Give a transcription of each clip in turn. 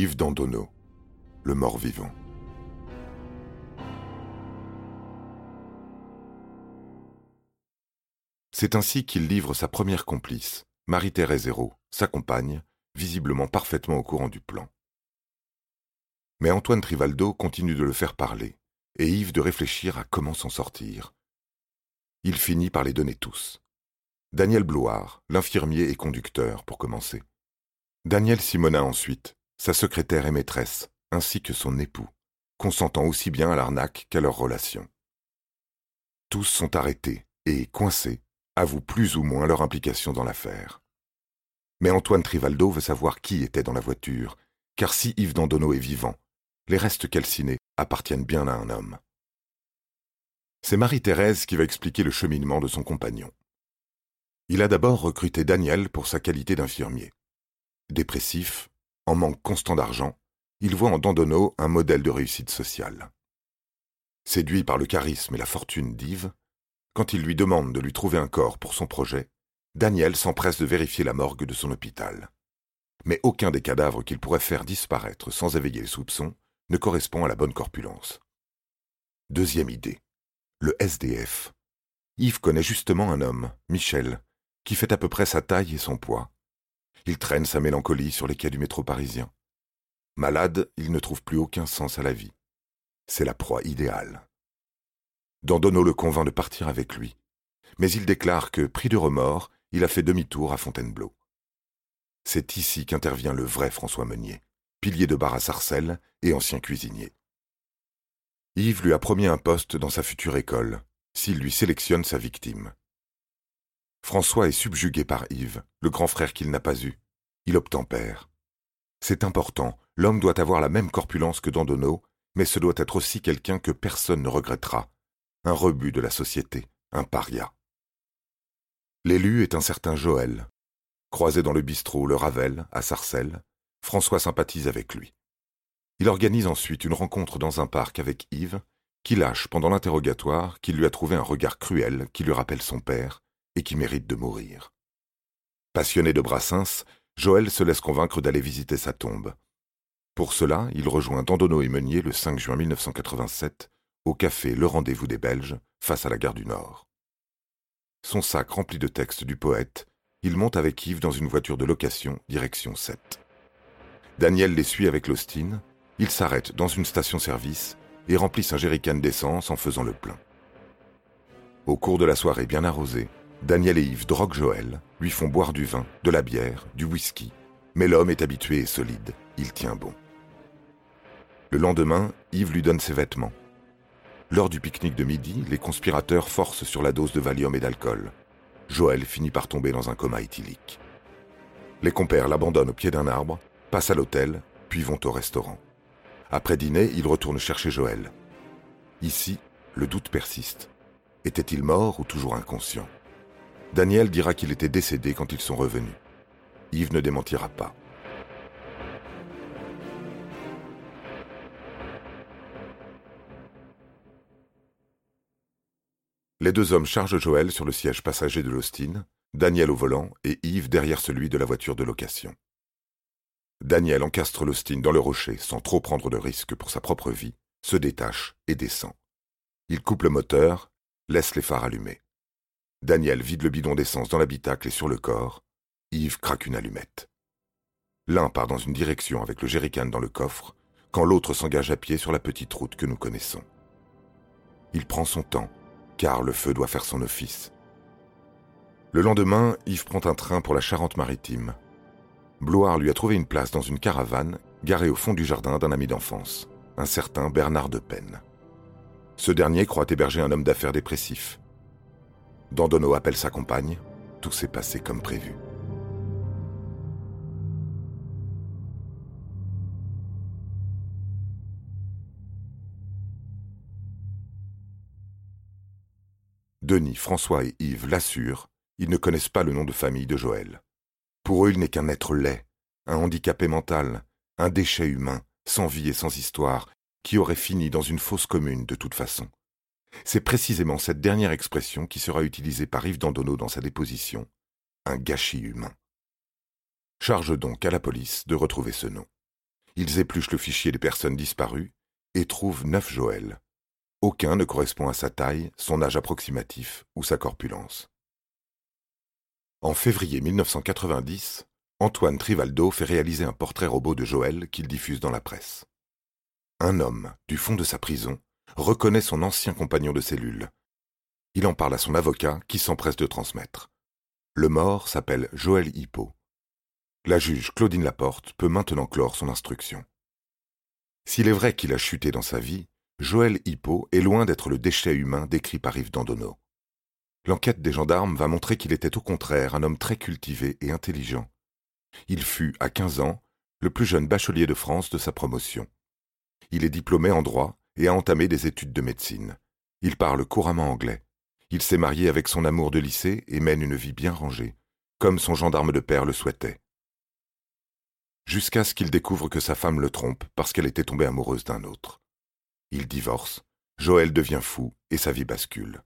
Yves Dandonneau, le mort-vivant. C'est ainsi qu'il livre sa première complice, Marie-Thérèse Hérault, sa compagne, visiblement parfaitement au courant du plan. Mais Antoine Trivaldo continue de le faire parler, et Yves de réfléchir à comment s'en sortir. Il finit par les donner tous. Daniel Bloire, l'infirmier et conducteur, pour commencer. Daniel Simonin ensuite, sa secrétaire et maîtresse, ainsi que son époux, consentant aussi bien à l'arnaque qu'à leur relation. Tous sont arrêtés et, coincés, avouent plus ou moins leur implication dans l'affaire. Mais Antoine Trivaldo veut savoir qui était dans la voiture, car si Yves Dandonneau est vivant, les restes calcinés appartiennent bien à un homme. C'est Marie-Thérèse qui va expliquer le cheminement de son compagnon. Il a d'abord recruté Daniel pour sa qualité d'infirmier. Dépressif, en manque constant d'argent, il voit en Dandonneau un modèle de réussite sociale. Séduit par le charisme et la fortune d'Yves, quand il lui demande de lui trouver un corps pour son projet, Daniel s'empresse de vérifier la morgue de son hôpital. Mais aucun des cadavres qu'il pourrait faire disparaître sans éveiller les soupçons ne correspond à la bonne corpulence. Deuxième idée. Le SDF. Yves connaît justement un homme, Michel, qui fait à peu près sa taille et son poids. Il traîne sa mélancolie sur les quais du métro parisien. Malade, il ne trouve plus aucun sens à la vie. C'est la proie idéale. Dandonneau le convainc de partir avec lui, mais il déclare que, pris de remords, il a fait demi-tour à Fontainebleau. C'est ici qu'intervient le vrai François Meunier, pilier de bar à Sarcelles et ancien cuisinier. Yves lui a promis un poste dans sa future école, s'il lui sélectionne sa victime. François est subjugué par Yves, le grand frère qu'il n'a pas eu. Il obtempère. C'est important, l'homme doit avoir la même corpulence que Dandonneau, mais ce doit être aussi quelqu'un que personne ne regrettera. Un rebut de la société, un paria. L'élu est un certain Joël. Croisé dans le bistrot Le Ravel, à Sarcelles, François sympathise avec lui. Il organise ensuite une rencontre dans un parc avec Yves, qui lâche pendant l'interrogatoire qu'il lui a trouvé un regard cruel qui lui rappelle son père et qui mérite de mourir. Passionné de Brassens, Joël se laisse convaincre d'aller visiter sa tombe. Pour cela, il rejoint Dandonneau et Meunier le 5 juin 1987 au café Le Rendez-vous des Belges, face à la gare du Nord. Son sac rempli de textes du poète, il monte avec Yves dans une voiture de location, direction 7. Daniel les suit avec l'Austin, ils s'arrêtent dans une station-service et remplissent un jerrycan d'essence en faisant le plein. Au cours de la soirée bien arrosée, Daniel et Yves droguent Joël, lui font boire du vin, de la bière, du whisky, mais l'homme est habitué et solide, il tient bon. Le lendemain, Yves lui donne ses vêtements. Lors du pique-nique de midi, les conspirateurs forcent sur la dose de Valium et d'alcool. Joël finit par tomber dans un coma éthylique. Les compères l'abandonnent au pied d'un arbre, passent à l'hôtel, puis vont au restaurant. Après dîner, ils retournent chercher Joël. Ici, le doute persiste. Était-il mort ou toujours inconscient? Daniel dira qu'il était décédé quand ils sont revenus. Yves ne démentira pas. Les deux hommes chargent Joël sur le siège passager de l'Austin, Daniel au volant et Yves derrière celui de la voiture de location. Daniel encastre l'Austin dans le rocher sans trop prendre de risques pour sa propre vie, se détache et descend. Il coupe le moteur, laisse les phares allumés. Daniel vide le bidon d'essence dans l'habitacle et sur le corps. Yves craque une allumette. L'un part dans une direction avec le jerrycan dans le coffre, quand l'autre s'engage à pied sur la petite route que nous connaissons. Il prend son temps, car le feu doit faire son office. Le lendemain, Yves prend un train pour la Charente-Maritime. Bloire lui a trouvé une place dans une caravane garée au fond du jardin d'un ami d'enfance, un certain Bernard de Penne. Ce dernier croit héberger un homme d'affaires dépressif. Dandonneau appelle sa compagne, tout s'est passé comme prévu. Denis, François et Yves l'assurent, ils ne connaissent pas le nom de famille de Joël. Pour eux, il n'est qu'un être laid, un handicapé mental, un déchet humain, sans vie et sans histoire, qui aurait fini dans une fosse commune de toute façon. C'est précisément cette dernière expression qui sera utilisée par Yves Dandonneau dans sa déposition, un gâchis humain. Charge donc à la police de retrouver ce nom. Ils épluchent le fichier des personnes disparues et trouvent neuf Joël. Aucun ne correspond à sa taille, son âge approximatif ou sa corpulence. En février 1990, Antoine Trivaldo fait réaliser un portrait robot de Joël qu'il diffuse dans la presse. Un homme, du fond de sa prison, reconnaît son ancien compagnon de cellule. Il en parle à son avocat qui s'empresse de transmettre. Le mort s'appelle Joël Hippo. La juge Claudine Laporte peut maintenant clore son instruction. S'il est vrai qu'il a chuté dans sa vie, Joël Hippo est loin d'être le déchet humain décrit par Yves Dandonneau. L'enquête des gendarmes va montrer qu'il était au contraire un homme très cultivé et intelligent. Il fut, à 15 ans, le plus jeune bachelier de France de sa promotion. Il est diplômé en droit et a entamé des études de médecine. Il parle couramment anglais. Il s'est marié avec son amour de lycée et mène une vie bien rangée, comme son gendarme de père le souhaitait. Jusqu'à ce qu'il découvre que sa femme le trompe parce qu'elle était tombée amoureuse d'un autre. Il divorce, Joël devient fou et sa vie bascule.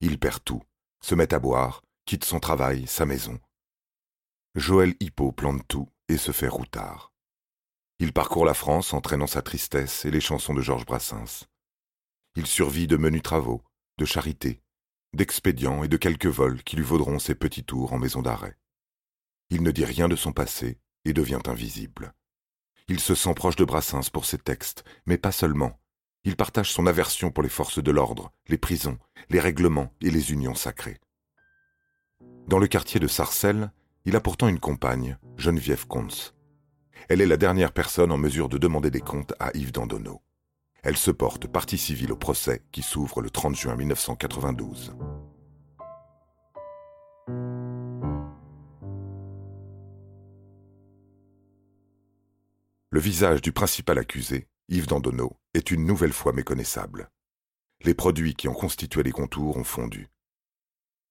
Il perd tout, se met à boire, quitte son travail, sa maison. Joël Hippo plante tout et se fait routard. Il parcourt la France entraînant sa tristesse et les chansons de Georges Brassens. Il survit de menus travaux, de charité, d'expédients et de quelques vols qui lui vaudront ses petits tours en maison d'arrêt. Il ne dit rien de son passé et devient invisible. Il se sent proche de Brassens pour ses textes, mais pas seulement. Il partage son aversion pour les forces de l'ordre, les prisons, les règlements et les unions sacrées. Dans le quartier de Sarcelles, il a pourtant une compagne, Geneviève Comte. Elle est la dernière personne en mesure de demander des comptes à Yves Dandonneau. Elle se porte partie civile au procès qui s'ouvre le 30 juin 1992. Le visage du principal accusé, Yves Dandonneau, est une nouvelle fois méconnaissable. Les produits qui ont constitué les contours ont fondu.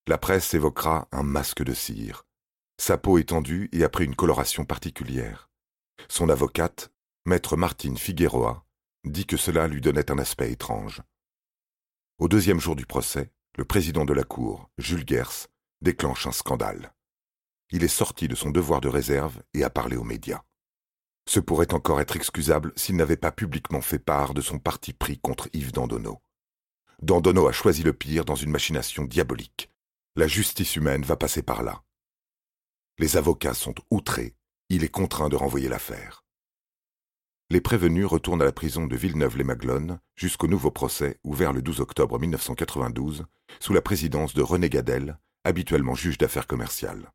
La presse évoquera un masque de cire. Sa peau est tendue et a pris une coloration particulière. Son avocate, maître Martine Figueroa, dit que cela lui donnait un aspect étrange. Au deuxième jour du procès, le président de la Cour, Jules Gers, déclenche un scandale. Il est sorti de son devoir de réserve et a parlé aux médias. Ce pourrait encore être excusable s'il n'avait pas publiquement fait part de son parti pris contre Yves Dandonneau. Dandonneau a choisi le pire dans une machination diabolique. La justice humaine va passer par là. Les avocats sont outrés il est contraint de renvoyer l'affaire. Les prévenus retournent à la prison de Villeneuve-les-Maglones jusqu'au nouveau procès ouvert le 12 octobre 1992 sous la présidence de René Gadel, habituellement juge d'affaires commerciales.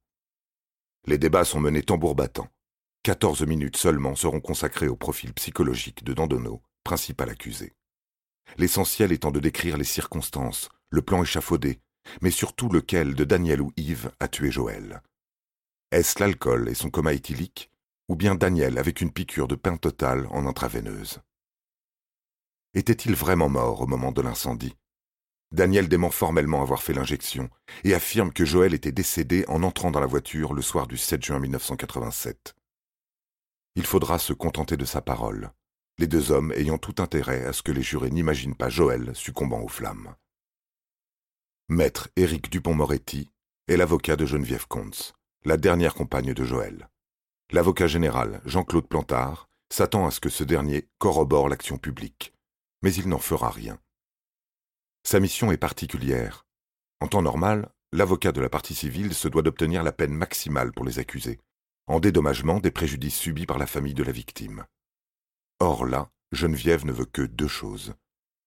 Les débats sont menés tambour battant. Quatorze minutes seulement seront consacrées au profil psychologique de Dandonneau, principal accusé. L'essentiel étant de décrire les circonstances, le plan échafaudé, mais surtout lequel de Daniel ou Yves a tué Joël, est-ce l'alcool et son coma éthylique, ou bien Daniel avec une piqûre de pain total en intraveineuse? Était-il vraiment mort au moment de l'incendie? Daniel dément formellement avoir fait l'injection et affirme que Joël était décédé en entrant dans la voiture le soir du 7 juin 1987. Il faudra se contenter de sa parole, les deux hommes ayant tout intérêt à ce que les jurés n'imaginent pas Joël succombant aux flammes. Maître Éric Dupont-Moretti est l'avocat de Geneviève Comte la dernière compagne de Joël. L'avocat général, Jean-Claude Plantard, s'attend à ce que ce dernier corrobore l'action publique, mais il n'en fera rien. Sa mission est particulière. En temps normal, l'avocat de la partie civile se doit d'obtenir la peine maximale pour les accusés, en dédommagement des préjudices subis par la famille de la victime. Or là, Geneviève ne veut que deux choses.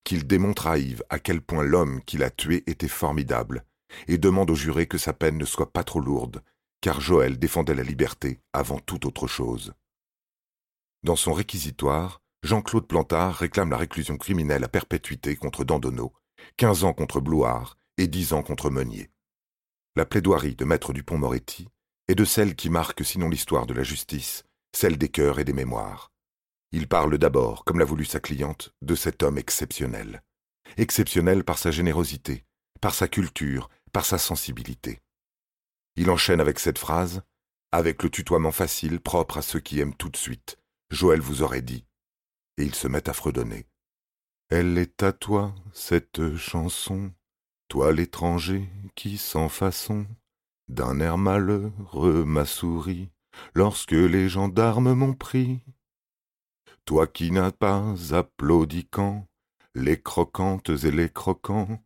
Qu'il démontre à Yves à quel point l'homme qui l'a tué était formidable, et demande au juré que sa peine ne soit pas trop lourde, car Joël défendait la liberté avant toute autre chose. Dans son réquisitoire, Jean-Claude Plantard réclame la réclusion criminelle à perpétuité contre Dandonneau, quinze ans contre Blouard et dix ans contre Meunier. La plaidoirie de Maître Dupont-Moretti est de celle qui marque sinon l'histoire de la justice, celle des cœurs et des mémoires. Il parle d'abord, comme l'a voulu sa cliente, de cet homme exceptionnel. Exceptionnel par sa générosité, par sa culture, par sa sensibilité. Il enchaîne avec cette phrase, avec le tutoiement facile propre à ceux qui aiment tout de suite. Joël vous aurait dit. Et il se met à fredonner. Elle est à toi, cette chanson, toi l'étranger qui sans façon, d'un air malheureux m'a souri, lorsque les gendarmes m'ont pris. toi qui n'as pas applaudi quand les croquantes et les croquants,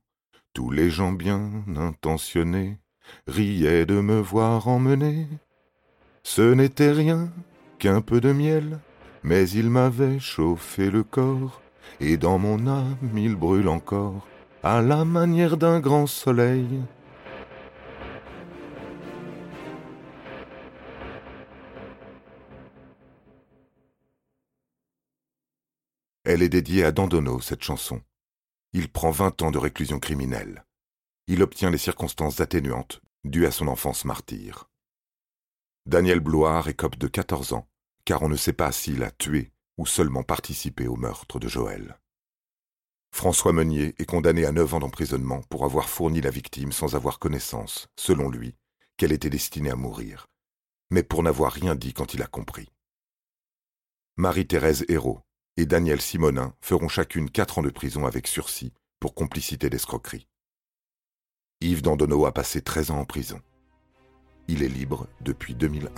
tous les gens bien intentionnés riaient de me voir emmener. Ce n'était rien qu'un peu de miel, mais il m'avait chauffé le corps, et dans mon âme il brûle encore, à la manière d'un grand soleil. Elle est dédiée à Dandono, cette chanson. Il prend vingt ans de réclusion criminelle. Il obtient les circonstances atténuantes dues à son enfance martyre. Daniel Bloire écope de 14 ans, car on ne sait pas s'il a tué ou seulement participé au meurtre de Joël. François Meunier est condamné à 9 ans d'emprisonnement pour avoir fourni la victime sans avoir connaissance, selon lui, qu'elle était destinée à mourir, mais pour n'avoir rien dit quand il a compris. Marie-Thérèse Hérault et Daniel Simonin feront chacune quatre ans de prison avec sursis pour complicité d'escroquerie. Yves Dandonneau a passé 13 ans en prison. Il est libre depuis 2001.